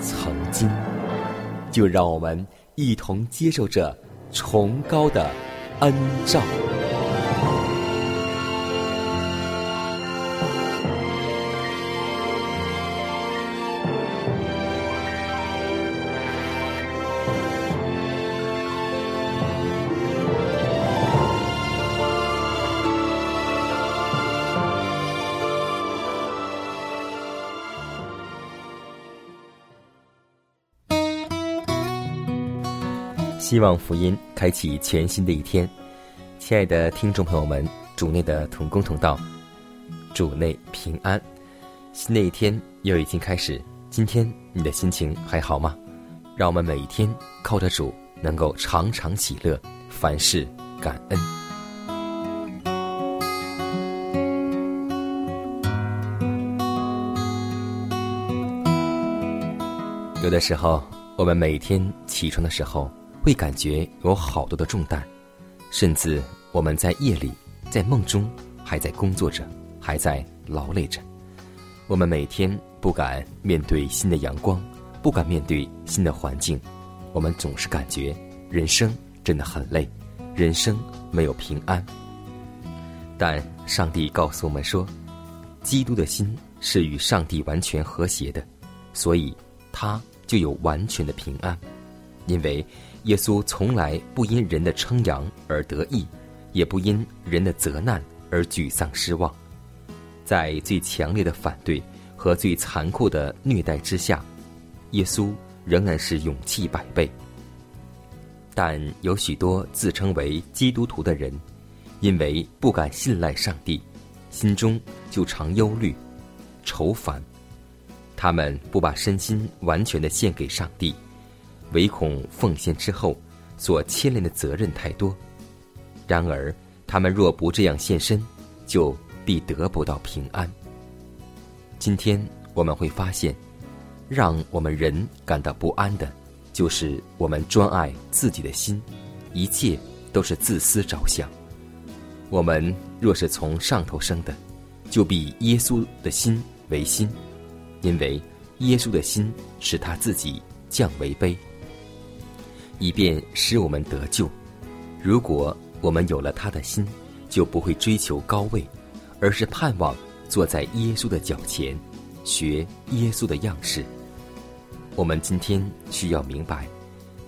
曾经，就让我们一同接受这崇高的恩照。希望福音开启全新的一天，亲爱的听众朋友们，主内的同工同道，主内平安。新的一天又已经开始，今天你的心情还好吗？让我们每一天靠着主，能够常常喜乐，凡事感恩。有的时候，我们每天起床的时候，会感觉有好多的重担，甚至我们在夜里、在梦中还在工作着，还在劳累着。我们每天不敢面对新的阳光，不敢面对新的环境，我们总是感觉人生真的很累，人生没有平安。但上帝告诉我们说，基督的心是与上帝完全和谐的，所以他就有完全的平安，因为耶稣从来不因人的称扬而得意，也不因人的责难而沮丧失望。在最强烈的反对和最残酷的虐待之下，耶稣仍然是勇气百倍。但有许多自称为基督徒的人，因为不敢信赖上帝，心中就常忧虑、愁烦。他们不把身心完全的献给上帝，唯恐奉献之后所牵连的责任太多。然而，他们若不这样献身，就必得不到平安。今天我们会发现，让我们人感到不安的，就是我们专爱自己的心，一切都是自私着想。我们若是从上头生的，就必耶稣的心为心。因为耶稣的心使他自己降为卑，以便使我们得救。如果我们有了他的心，就不会追求高位，而是盼望坐在耶稣的脚前，学耶稣的样式。我们今天需要明白，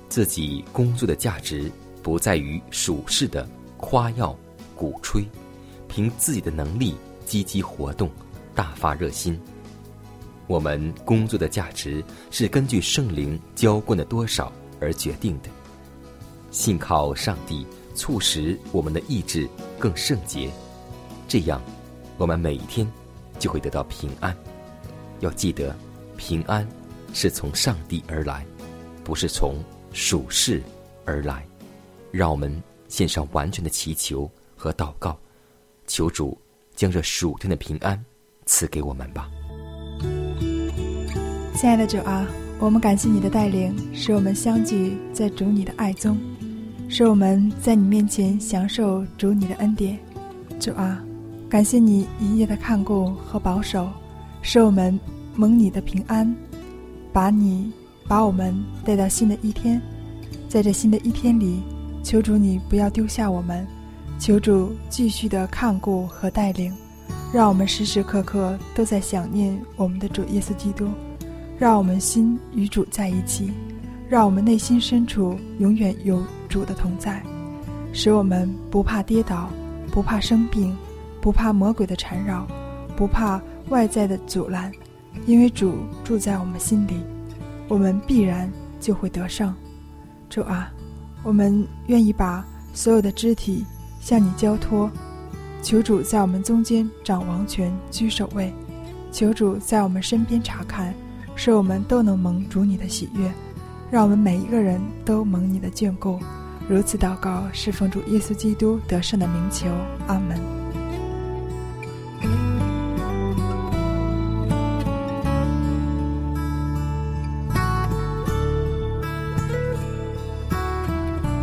自己工作的价值不在于属世的夸耀、鼓吹，凭自己的能力积极活动，大发热心。我们工作的价值是根据圣灵浇灌的多少而决定的。信靠上帝，促使我们的意志更圣洁，这样我们每一天就会得到平安。要记得，平安是从上帝而来，不是从属世而来。让我们献上完全的祈求和祷告，求主将这属天的平安赐给我们吧。亲爱的主啊，我们感谢你的带领，使我们相聚在主你的爱中，使我们在你面前享受主你的恩典。主啊，感谢你一夜的看顾和保守，使我们蒙你的平安，把你把我们带到新的一天。在这新的一天里，求主你不要丢下我们，求主继续的看顾和带领，让我们时时刻刻都在想念我们的主耶稣基督，让我们心与主在一起，让我们内心深处永远有主的同在，使我们不怕跌倒，不怕生病，不怕魔鬼的缠绕，不怕外在的阻拦，因为主住在我们心里，我们必然就会得胜。主啊，我们愿意把所有的肢体。向你交托，求主在我们中间掌王权、居首位，求主在我们身边查看，使我们都能蒙主你的喜悦，让我们每一个人都蒙你的眷顾。如此祷告，是奉主耶稣基督得胜的名求，阿门。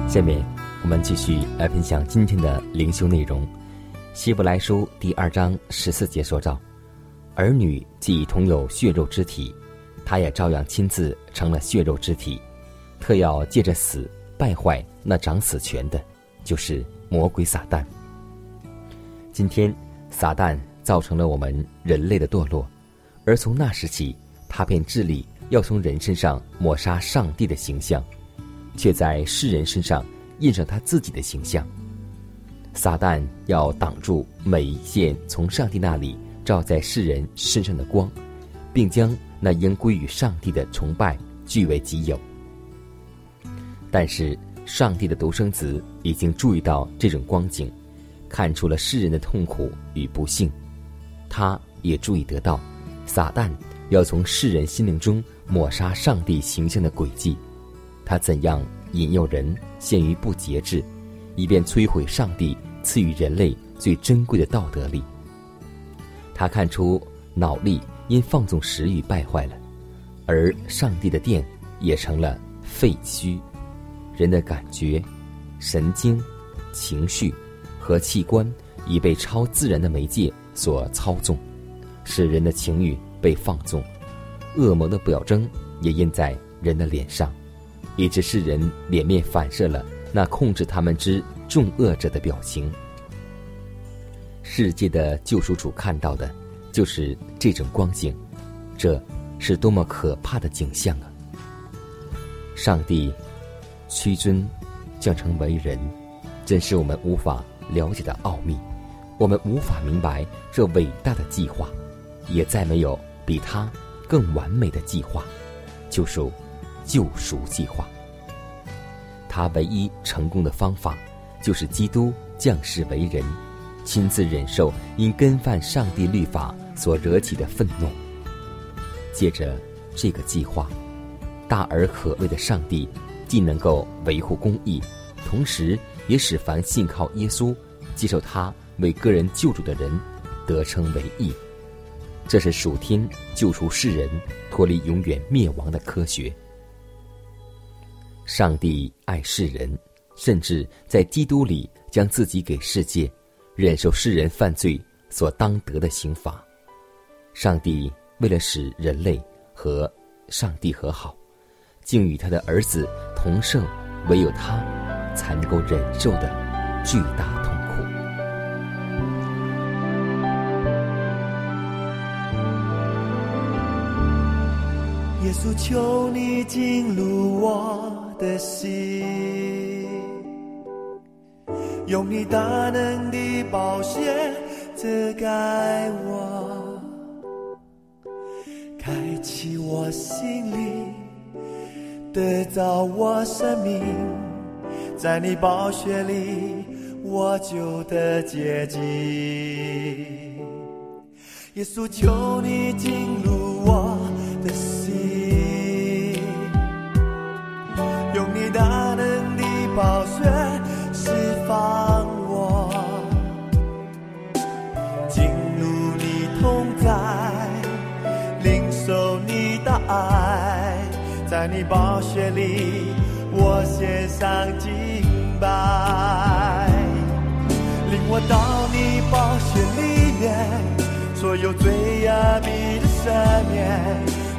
下面。我们继续来分享今天的灵修内容，《希伯来书》第二章十四节说道：“儿女既同有血肉之体，他也照样亲自成了血肉之体，特要借着死败坏那掌死权的，就是魔鬼撒旦。今天，撒旦造成了我们人类的堕落，而从那时起，他便致力要从人身上抹杀上帝的形象，却在世人身上。”印上他自己的形象。撒旦要挡住每一线从上帝那里照在世人身上的光，并将那应归于上帝的崇拜据为己有。但是，上帝的独生子已经注意到这种光景，看出了世人的痛苦与不幸。他也注意得到，撒旦要从世人心灵中抹杀上帝形象的轨迹。他怎样？引诱人陷于不节制，以便摧毁上帝赐予人类最珍贵的道德力。他看出脑力因放纵食欲败坏了，而上帝的殿也成了废墟。人的感觉、神经、情绪和器官已被超自然的媒介所操纵，使人的情欲被放纵。恶魔的表征也印在人的脸上。以致世人脸面反射了那控制他们之众恶者的表情。世界的救赎主看到的，就是这种光景，这是多么可怕的景象啊！上帝屈尊降成为人，真是我们无法了解的奥秘，我们无法明白这伟大的计划，也再没有比他更完美的计划，就属。救赎计划，他唯一成功的方法，就是基督降世为人，亲自忍受因跟犯上帝律法所惹起的愤怒。借着这个计划，大而可畏的上帝，既能够维护公义，同时也使凡信靠耶稣、接受他为个人救主的人，得称为义。这是属天救赎世人脱离永远灭亡的科学。上帝爱世人，甚至在基督里将自己给世界，忍受世人犯罪所当得的刑罚。上帝为了使人类和上帝和好，竟与他的儿子同受唯有他才能够忍受的巨大痛苦。耶稣，求你进入我。的心，用你大能的宝血遮盖我，我心里，得到我生命，在你宝血里，我就得洁净。耶稣，求你进入我的心。用你大能的宝血释放在你宝血里，我献上敬拜。领我到你宝血里面，所有最压密的善念。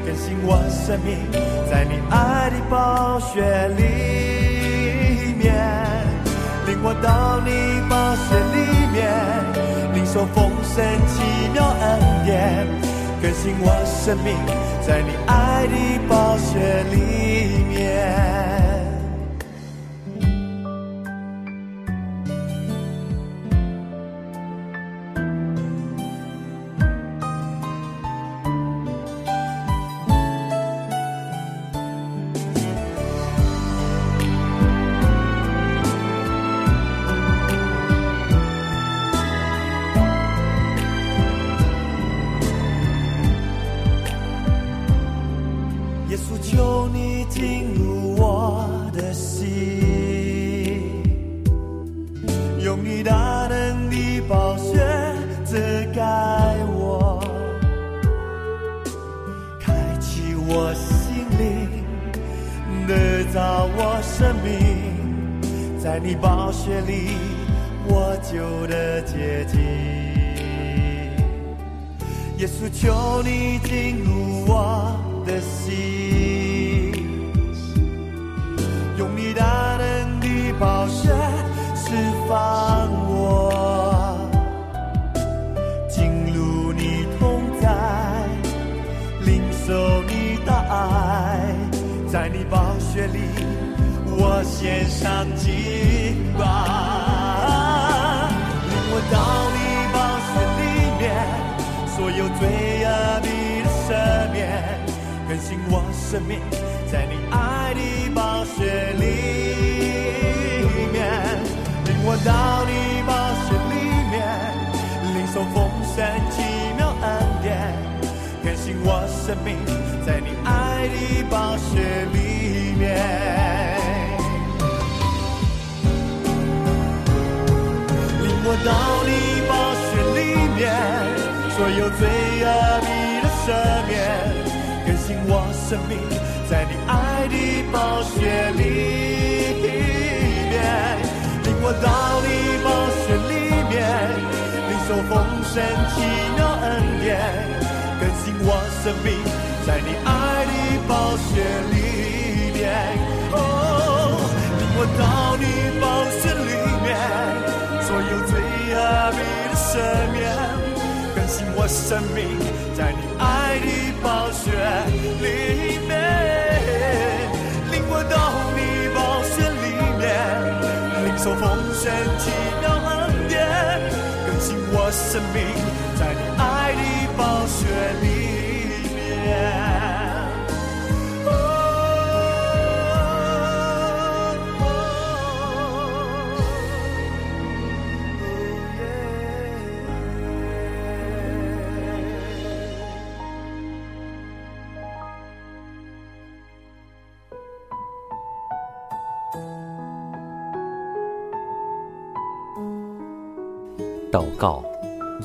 更新我生命，在你爱的宝血里面。领我到你宝血里面，领受丰盛奇妙恩典。更新我生命。在你爱的暴雪里面。生命，在你暴雪里，我就的结晶。耶稣，求你进入我的心，用你大能的宝血释放献上敬拜，领我到你宝血里面，所有罪恶你的赦免，更新我生命，在你爱的宝血里面，领我到你宝血里面，领受丰盛奇妙恩典，更新我生命，在你爱的宝血里面。到你宝血里面，所有罪恶你的赦免，更新我生命，在你爱的宝血里面，领我到你宝血里面，领受丰盛奇妙恩典，更新我生命，在你爱的宝血里面，哦，领我到你赦免，更新我生命，在你爱的暴雪里面，领我到你暴雪里面，领受丰盛奇妙恩典，更新我生命，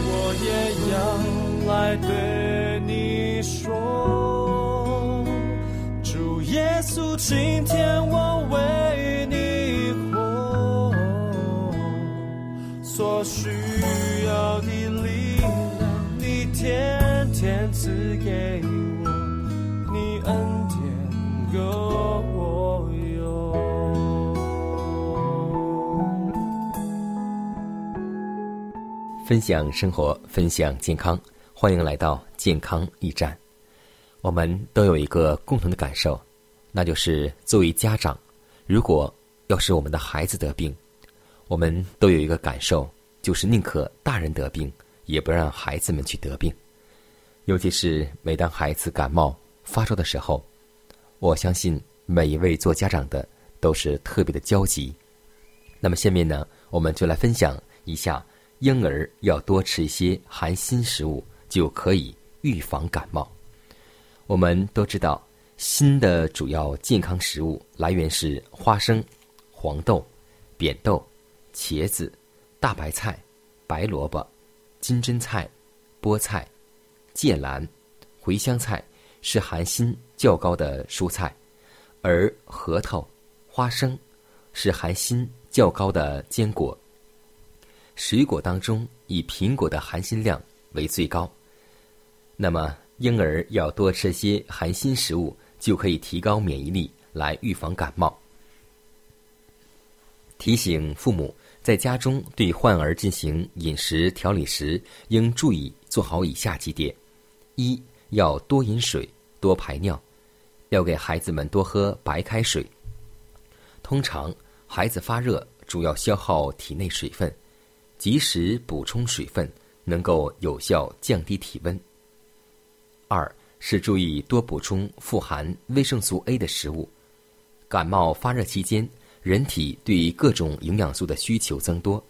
我也要来对你说，主耶稣，今天我为你活，所需分享生活，分享健康，欢迎来到健康驿站。我们都有一个共同的感受，那就是作为家长，如果要是我们的孩子得病，我们都有一个感受，就是宁可大人得病，也不让孩子们去得病。尤其是每当孩子感冒发烧的时候，我相信每一位做家长的都是特别的焦急。那么下面呢，我们就来分享一下婴儿要多吃一些含锌食物，就可以预防感冒。我们都知道，锌的主要健康食物来源是花生、黄豆、扁豆、茄子、大白菜、白萝卜、金针菜、菠菜、芥蓝、茴香菜是含锌较高的蔬菜，而核桃、花生是含锌较高的坚果。水果当中，以苹果的含锌量为最高。那么，婴儿要多吃些含锌食物，就可以提高免疫力，来预防感冒。提醒父母在家中对患儿进行饮食调理时，应注意做好以下几点：一要多饮水，多排尿，要给孩子们多喝白开水。通常，孩子发热主要消耗体内水分，及时补充水分，能够有效降低体温。二是注意多补充富含维生素 A 的食物。感冒发热期间，人体对各种营养素的需求增多，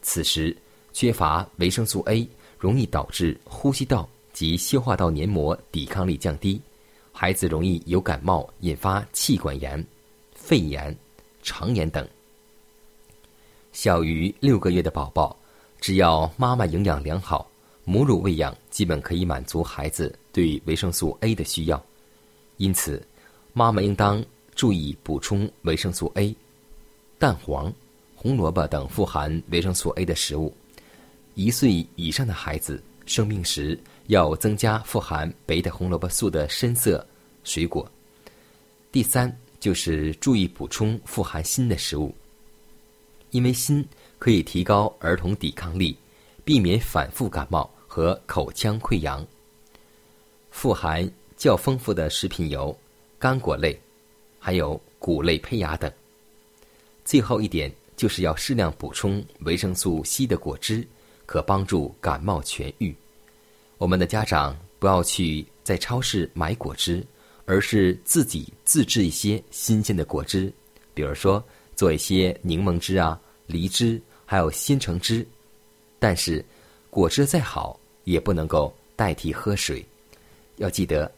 此时缺乏维生素 A，容易导致呼吸道及消化道黏膜抵抗力降低，孩子容易有感冒，引发气管炎、肺炎、肠炎等。小于六个月的宝宝，只要妈妈营养良好，母乳喂养基本可以满足孩子对维生素 A 的需要。因此，妈妈应当注意补充维生素 A。蛋黄、红萝卜等富含维生素 A 的食物。一岁以上的孩子生病时，要增加富含贝塔红萝卜素的深色水果。第三就是注意补充富含锌的食物，因为锌可以提高儿童抵抗力，避免反复感冒和口腔溃疡。富含较丰富的食品油干果类，还有谷类胚芽等。最后一点就是要适量补充维生素 C 的果汁，可帮助感冒痊愈。我们的家长不要去在超市买果汁，而是自己自制一些新鲜的果汁，比如说做一些柠檬汁啊、梨汁，还有鲜橙汁。但是，果汁再好也不能够代替喝水。要记得，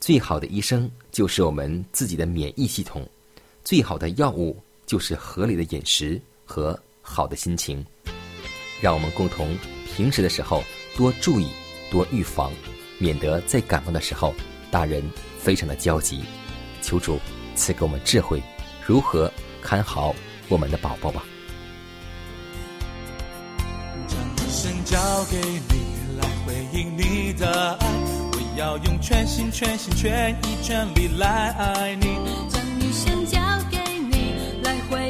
最好的医生就是我们自己的免疫系统，最好的药物。就是合理的饮食和好的心情，让我们共同平时的时候多注意、多预防，免得在感冒的时候大人非常的焦急。求主赐给我们智慧，如何看好我们的宝宝吧。将一生交给你来回应你的爱，我要用全心全心全意全力来爱你。将一生交给你，来回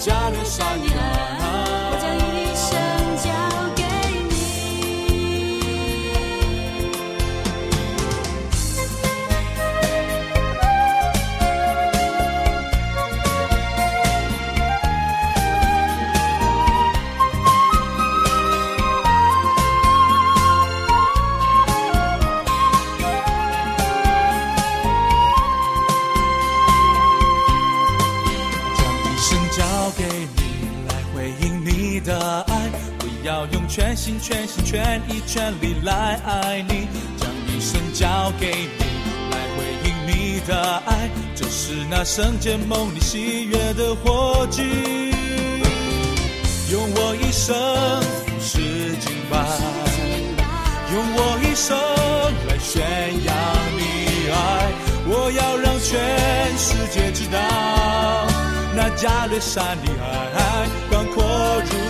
山的爱，那心全心全意全力来爱你，将一生交给你，来回应你的爱，这是那圣洁梦里喜悦的火炬。用我一生是敬拜，用我一生来宣扬你爱，我要让全世界知道，那加略山的爱广阔如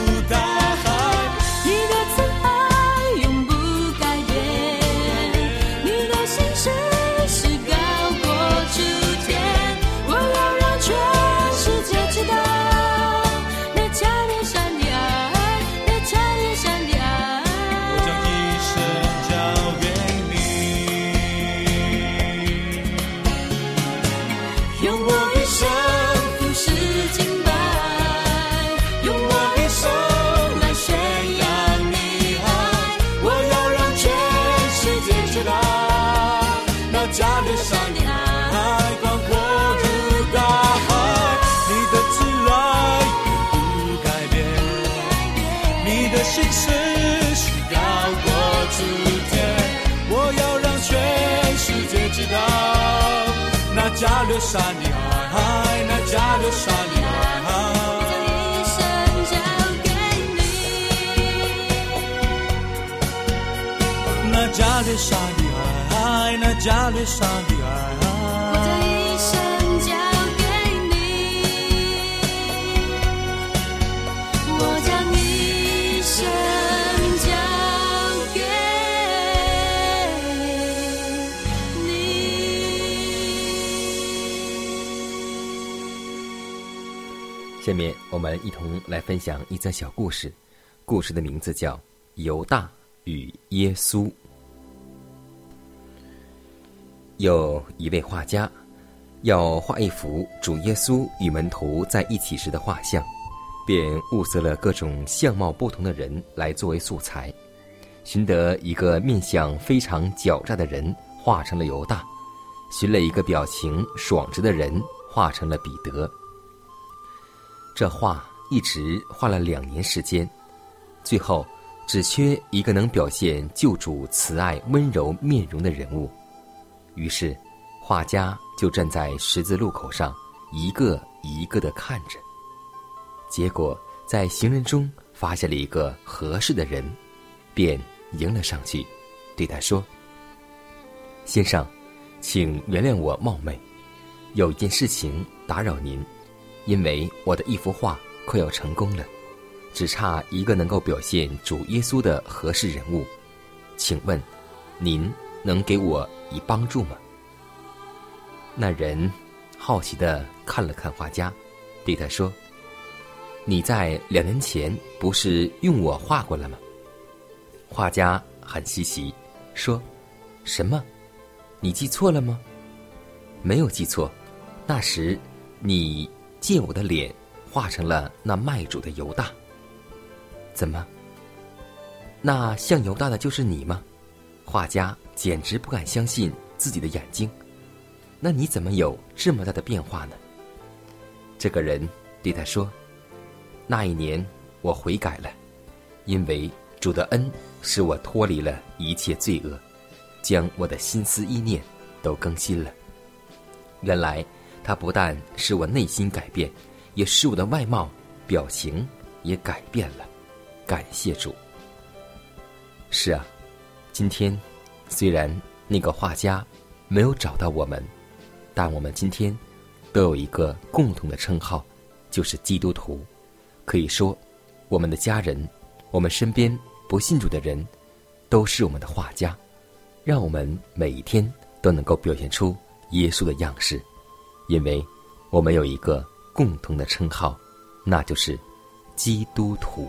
那加略山的爱，那加略山的爱。一生交给你，那加略山的爱，那加略山的下面我们一同来分享一则小故事，故事的名字叫《犹大与耶稣》。有一位画家要画一幅主耶稣与门徒在一起时的画像，便物色了各种相貌不同的人来作为素材，寻得一个面相非常狡诈的人画成了犹大，寻了一个表情爽直的人画成了彼得。这画一直画了两年时间，最后只缺一个能表现救主慈爱温柔面容的人物。于是，画家就站在十字路口上，一个一个的看着。结果在行人中发现了一个合适的人，便迎了上去，对他说：“先生，请原谅我冒昧，有一件事情打扰您。”因为我的一幅画快要成功了，只差一个能够表现主耶稣的合适人物，请问，您能给我以帮助吗？那人好奇的看了看画家，对他说：“你在两年前不是用我画过了吗？”画家很稀奇，说：“什么？你记错了吗？”没有记错，那时你。借我的脸画成了那卖主的犹大。怎么？那像犹大的就是你吗？画家简直不敢相信自己的眼睛。那你怎么有这么大的变化呢？这个人对他说：“那一年我悔改了，因为主的恩使我脱离了一切罪恶，将我的心思意念都更新了。原来。”他不但使我内心改变，也使我的外貌、表情也改变了。感谢主。是啊，今天虽然那个画家没有找到我们，但我们今天都有一个共同的称号，就是基督徒。可以说，我们的家人、我们身边不信主的人，都是我们的画家，让我们每一天都能够表现出耶稣的样式。因为我们有一个共同的称号，那就是基督徒。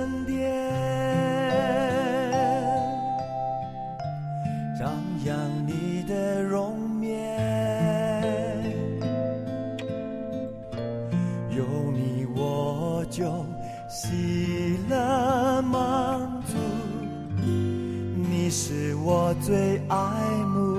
是我最爱慕。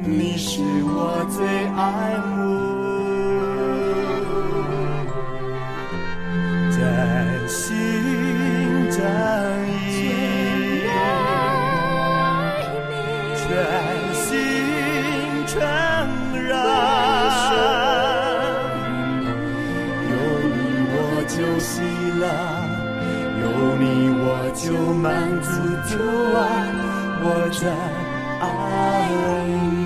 你是我最爱慕。真心真意，全心全然，有你我就喜乐，有你我就满足主啊，我在爱你。